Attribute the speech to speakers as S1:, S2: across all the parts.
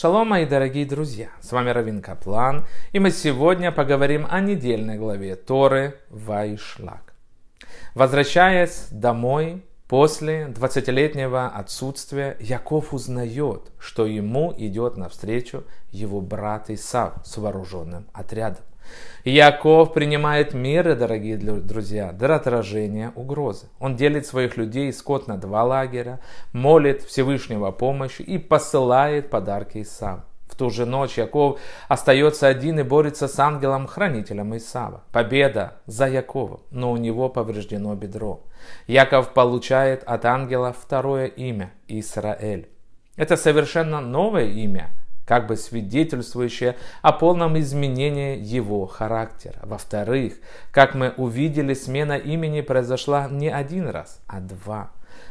S1: Шалом, мои дорогие друзья! С вами Равин Каплан, и мы сегодня поговорим о недельной главе Торы Вайшлак. Возвращаясь домой после 20-летнего отсутствия, Яков узнает, что ему идет навстречу его брат Исав с вооруженным отрядом. Яков принимает меры, дорогие друзья, для отражения угрозы. Он делит своих людей скот на два лагеря, молит Всевышнего помощи и посылает подарки Исаву. Ту же ночь Яков остается один и борется с ангелом-хранителем Исава. Победа за Яковом, но у него повреждено бедро. Яков получает от ангела второе имя – Исраэль. Это совершенно новое имя, как бы свидетельствующее о полном изменении его характера. Во-вторых, как мы увидели, смена имени произошла не один раз, а два.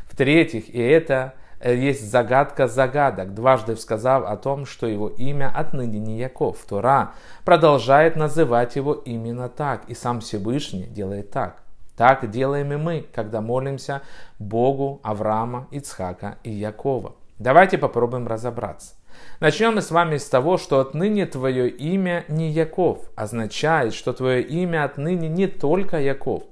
S1: В-третьих, и это есть загадка загадок, дважды сказав о том, что его имя отныне не Яков. Тора продолжает называть его именно так, и сам Всевышний делает так. Так делаем и мы, когда молимся Богу Авраама, Ицхака и Якова. Давайте попробуем разобраться. Начнем мы с вами с того, что отныне твое имя не Яков, означает, что твое имя отныне не только Яков.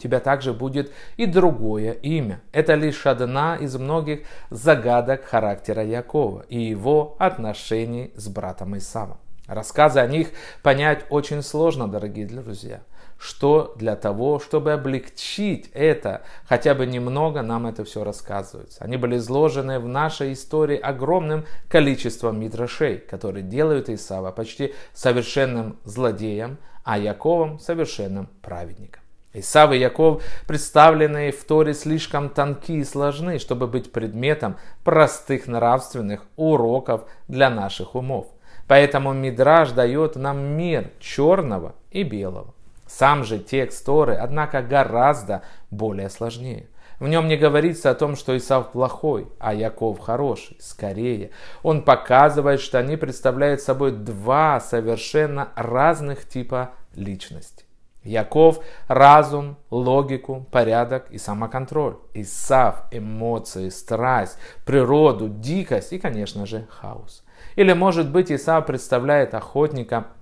S1: Тебя также будет и другое имя. Это лишь одна из многих загадок характера Якова и его отношений с братом Исавом. Рассказы о них понять очень сложно, дорогие друзья что для того, чтобы облегчить это, хотя бы немного нам это все рассказывается. Они были изложены в нашей истории огромным количеством мидрашей, которые делают Исава почти совершенным злодеем, а Яковом совершенным праведником. Исав и Яков, представленные в Торе, слишком тонки и сложны, чтобы быть предметом простых нравственных уроков для наших умов. Поэтому Мидраж дает нам мир черного и белого. Сам же текст Торы, однако, гораздо более сложнее. В нем не говорится о том, что Исав плохой, а Яков хороший. Скорее, он показывает, что они представляют собой два совершенно разных типа личности. Яков – разум, логику, порядок и самоконтроль. Исав – эмоции, страсть, природу, дикость и, конечно же, хаос. Или, может быть, Исав представляет охотника –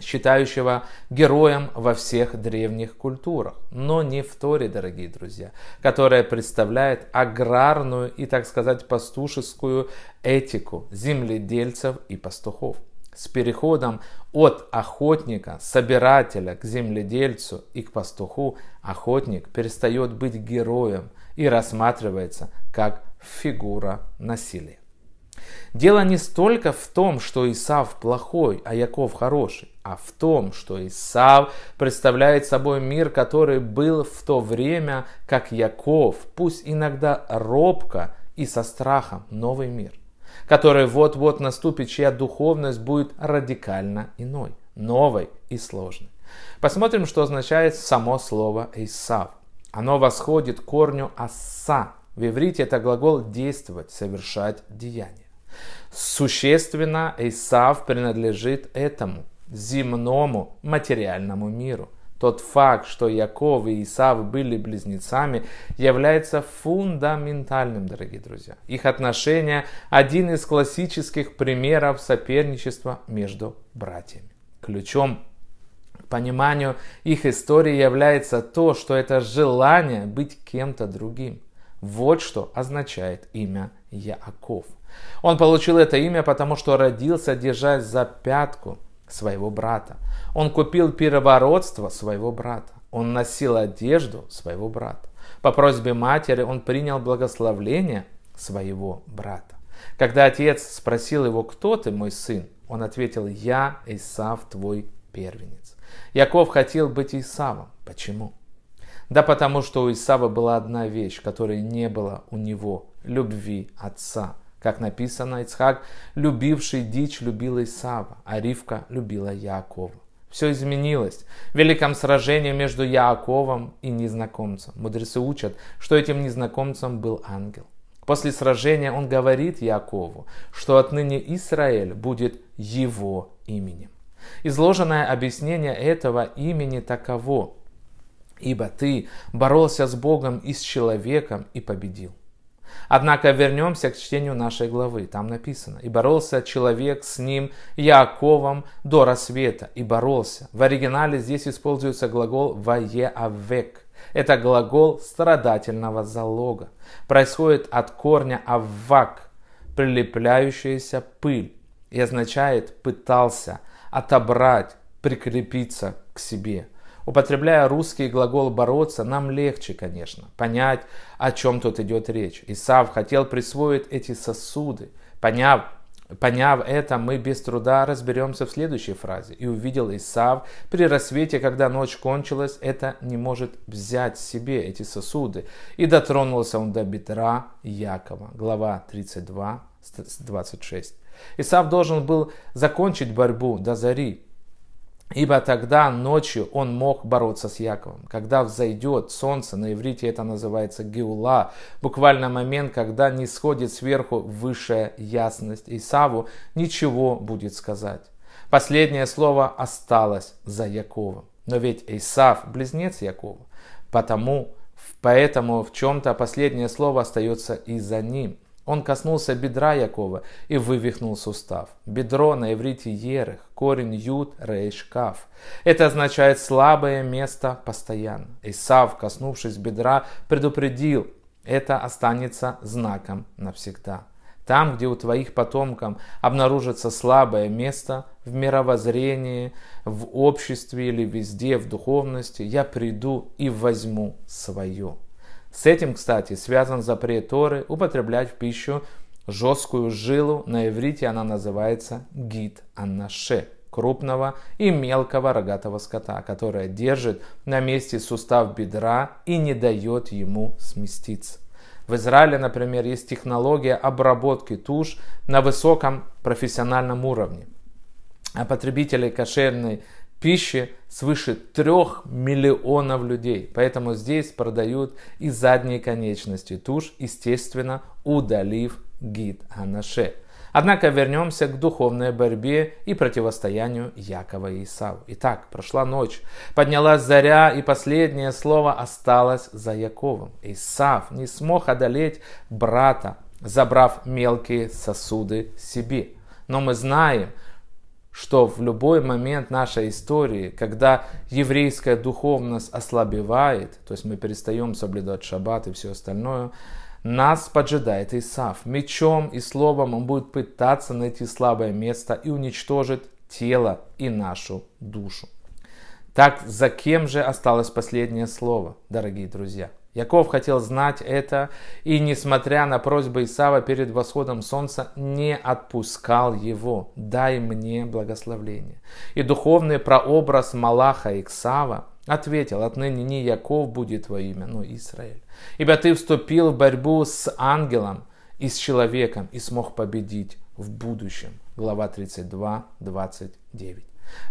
S1: считающего героем во всех древних культурах, но не в Торе, дорогие друзья, которая представляет аграрную и, так сказать, пастушескую этику земледельцев и пастухов. С переходом от охотника, собирателя к земледельцу и к пастуху охотник перестает быть героем и рассматривается как фигура насилия. Дело не столько в том, что Исав плохой, а Яков хороший, а в том, что Исав представляет собой мир, который был в то время, как Яков, пусть иногда робко и со страхом, новый мир, который вот-вот наступит, чья духовность будет радикально иной, новой и сложной. Посмотрим, что означает само слово Исав. Оно восходит к корню «асса». В иврите это глагол «действовать», «совершать деяние». Существенно Исав принадлежит этому земному материальному миру. Тот факт, что Яков и Исав были близнецами, является фундаментальным, дорогие друзья. Их отношения – один из классических примеров соперничества между братьями. Ключом к пониманию их истории является то, что это желание быть кем-то другим. Вот что означает имя Яаков – он получил это имя, потому что родился, держась за пятку своего брата. Он купил первородство своего брата. Он носил одежду своего брата. По просьбе матери он принял благословление своего брата. Когда отец спросил его, кто ты, мой сын, он ответил, я Исав, твой первенец. Яков хотел быть Исавом. Почему? Да потому что у Исава была одна вещь, которой не было у него – любви отца. Как написано, Ицхак, любивший дичь, любил Исава, а Ривка любила Яакова. Все изменилось. В великом сражении между Яаковом и незнакомцем. Мудрецы учат, что этим незнакомцем был ангел. После сражения он говорит Яакову, что отныне Израиль будет его именем. Изложенное объяснение этого имени таково. Ибо ты боролся с Богом и с человеком и победил. Однако вернемся к чтению нашей главы. Там написано, «И боролся человек с ним, Яковом, до рассвета, и боролся». В оригинале здесь используется глагол «ваеавек». Это глагол страдательного залога. Происходит от корня «аввак», прилепляющаяся пыль, и означает «пытался», «отобрать», «прикрепиться к себе». Употребляя русский глагол «бороться», нам легче, конечно, понять, о чем тут идет речь. Исав хотел присвоить эти сосуды. Поняв, поняв это, мы без труда разберемся в следующей фразе. «И увидел Исав при рассвете, когда ночь кончилась, это не может взять себе эти сосуды. И дотронулся он до бедра Якова». Глава 32, 26. Исав должен был закончить борьбу до зари, Ибо тогда ночью он мог бороться с Яковом. Когда взойдет солнце, на иврите это называется геула, буквально момент, когда не сходит сверху высшая ясность. Исаву ничего будет сказать. Последнее слово осталось за Яковом. Но ведь Исав близнец Якова, потому, поэтому в чем-то последнее слово остается и за ним. Он коснулся бедра Якова и вывихнул сустав. Бедро на иврите ерех, корень юд рейш кав. Это означает слабое место постоянно. Исав, коснувшись бедра, предупредил, это останется знаком навсегда. Там, где у твоих потомков обнаружится слабое место в мировоззрении, в обществе или везде, в духовности, я приду и возьму свое. С этим, кстати, связан запрет Торы употреблять в пищу жесткую жилу. На иврите она называется гид аннаше крупного и мелкого рогатого скота, которая держит на месте сустав бедра и не дает ему сместиться. В Израиле, например, есть технология обработки туш на высоком профессиональном уровне. А потребители кошерной пищи свыше трех миллионов людей. Поэтому здесь продают и задние конечности туш, естественно, удалив гид Анаше. Однако вернемся к духовной борьбе и противостоянию Якова и Исаву. Итак, прошла ночь, поднялась заря, и последнее слово осталось за Яковом. Исав не смог одолеть брата, забрав мелкие сосуды себе. Но мы знаем, что в любой момент нашей истории, когда еврейская духовность ослабевает, то есть мы перестаем соблюдать шаббат и все остальное, нас поджидает Исав. Мечом и словом он будет пытаться найти слабое место и уничтожить тело и нашу душу. Так за кем же осталось последнее слово, дорогие друзья? Яков хотел знать это и, несмотря на просьбы Исава перед восходом солнца, не отпускал его. Дай мне благословление. И духовный прообраз Малаха Иксава ответил, отныне не Яков будет во имя, но Израиль. Ибо ты вступил в борьбу с ангелом и с человеком и смог победить в будущем. Глава 32, 29.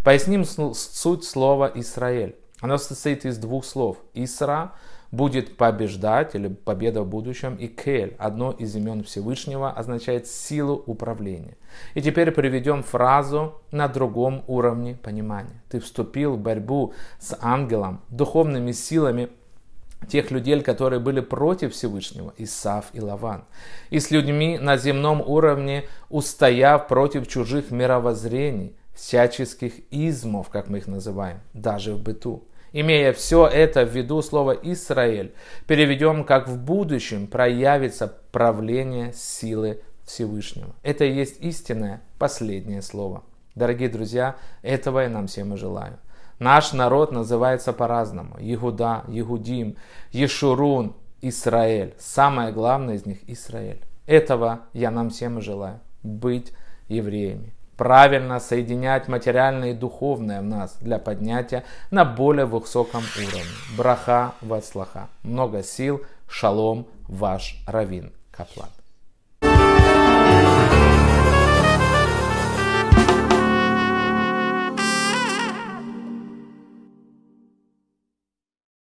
S1: Поясним суть слова Израиль. Оно состоит из двух слов. Исра будет побеждать или победа в будущем. И Кель, одно из имен Всевышнего, означает силу управления. И теперь приведем фразу на другом уровне понимания. Ты вступил в борьбу с ангелом, духовными силами тех людей, которые были против Всевышнего, Исав и Лаван, и с людьми на земном уровне, устояв против чужих мировоззрений, всяческих измов, как мы их называем, даже в быту. Имея все это в виду, слово «Израиль» переведем как в будущем проявится правление силы Всевышнего. Это и есть истинное последнее слово. Дорогие друзья, этого я нам всем и желаю. Наш народ называется по-разному. Егуда, Егудим, Ешурун, Израиль. Самое главное из них – Израиль. Этого я нам всем и желаю. Быть евреями правильно соединять материальное и духовное в нас для поднятия на более высоком уровне. Браха вацлаха. Много сил. Шалом, ваш Равин Каплан.